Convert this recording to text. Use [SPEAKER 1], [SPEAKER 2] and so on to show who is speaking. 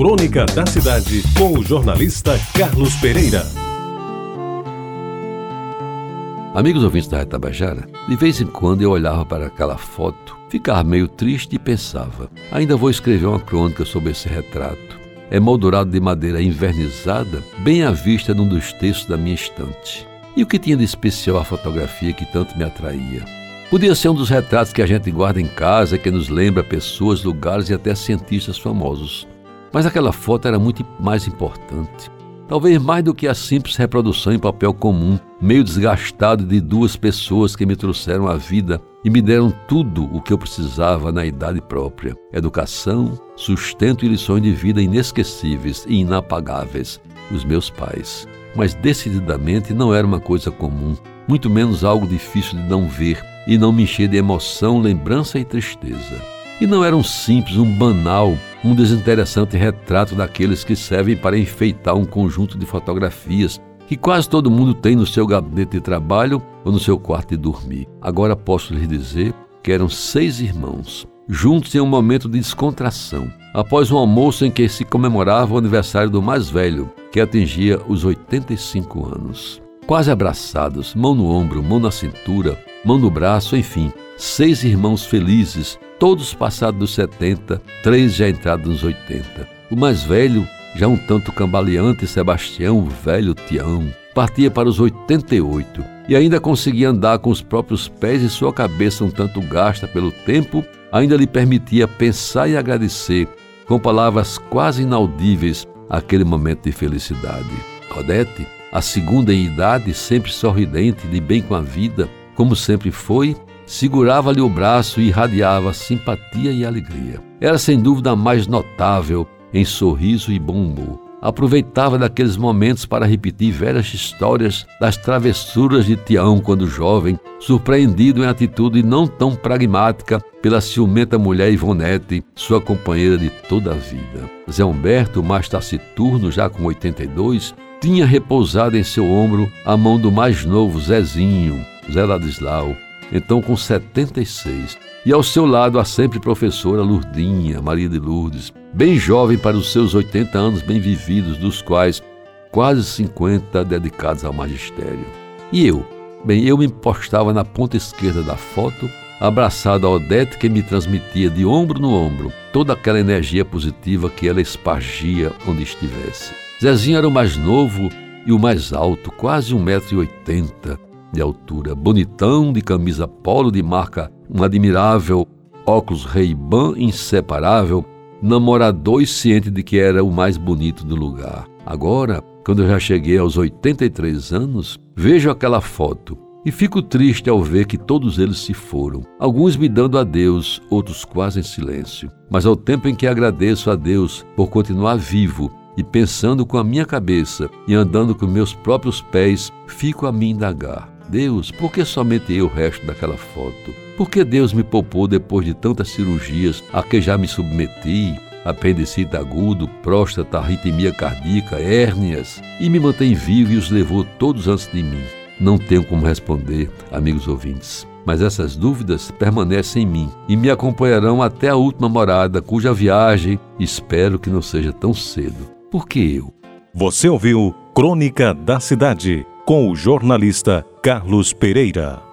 [SPEAKER 1] Crônica da Cidade, com o jornalista Carlos Pereira.
[SPEAKER 2] Amigos ouvintes da Tabajara, de vez em quando eu olhava para aquela foto, ficava meio triste e pensava: ainda vou escrever uma crônica sobre esse retrato. É moldurado de madeira invernizada, bem à vista num dos textos da minha estante. E o que tinha de especial a fotografia que tanto me atraía? Podia ser um dos retratos que a gente guarda em casa, que nos lembra pessoas, lugares e até cientistas famosos. Mas aquela foto era muito mais importante. Talvez mais do que a simples reprodução em papel comum, meio desgastado de duas pessoas que me trouxeram a vida e me deram tudo o que eu precisava na idade própria: educação, sustento e lições de vida inesquecíveis e inapagáveis. Os meus pais. Mas decididamente não era uma coisa comum, muito menos algo difícil de não ver e não me encher de emoção, lembrança e tristeza. E não era um simples, um banal, um desinteressante retrato daqueles que servem para enfeitar um conjunto de fotografias que quase todo mundo tem no seu gabinete de trabalho ou no seu quarto de dormir. Agora posso lhes dizer que eram seis irmãos, juntos em um momento de descontração, após um almoço em que se comemorava o aniversário do mais velho, que atingia os 85 anos. Quase abraçados, mão no ombro, mão na cintura, mão no braço, enfim, seis irmãos felizes todos passados dos 70, três já entrados nos 80. O mais velho, já um tanto cambaleante, Sebastião, velho Tião, partia para os 88 e ainda conseguia andar com os próprios pés e sua cabeça um tanto gasta pelo tempo, ainda lhe permitia pensar e agradecer com palavras quase inaudíveis aquele momento de felicidade. Odete, a segunda em idade, sempre sorridente, de bem com a vida, como sempre foi, segurava-lhe o braço e irradiava simpatia e alegria. Era sem dúvida a mais notável em sorriso e bom humor. Aproveitava daqueles momentos para repetir velhas histórias das travessuras de Tião quando jovem, surpreendido em atitude não tão pragmática pela ciumenta mulher Ivonete, sua companheira de toda a vida. Zé Humberto, mais taciturno, já com 82, tinha repousado em seu ombro a mão do mais novo Zezinho, Zé Ladislau, então com 76. E ao seu lado a sempre professora Lurdinha, Maria de Lourdes, bem jovem para os seus 80 anos bem vividos, dos quais quase 50 dedicados ao magistério. E eu? Bem, eu me postava na ponta esquerda da foto, abraçado a Odete que me transmitia de ombro no ombro toda aquela energia positiva que ela espargia onde estivesse. Zezinho era o mais novo e o mais alto, quase 1,80m, de altura, bonitão, de camisa polo de marca, um admirável óculos Ray-Ban inseparável, namorador e ciente de que era o mais bonito do lugar. Agora, quando eu já cheguei aos 83 anos, vejo aquela foto e fico triste ao ver que todos eles se foram, alguns me dando adeus, outros quase em silêncio. Mas ao tempo em que agradeço a Deus por continuar vivo e pensando com a minha cabeça e andando com meus próprios pés, fico a me indagar. Deus, por que somente eu resto daquela foto? Por que Deus me poupou depois de tantas cirurgias a que já me submeti? Apendicite agudo, próstata, arritmia cardíaca, hérnias, e me mantém vivo e os levou todos antes de mim. Não tenho como responder, amigos ouvintes, mas essas dúvidas permanecem em mim e me acompanharão até a última morada, cuja viagem espero que não seja tão cedo. Por que eu?
[SPEAKER 1] Você ouviu Crônica da Cidade com o jornalista Carlos Pereira.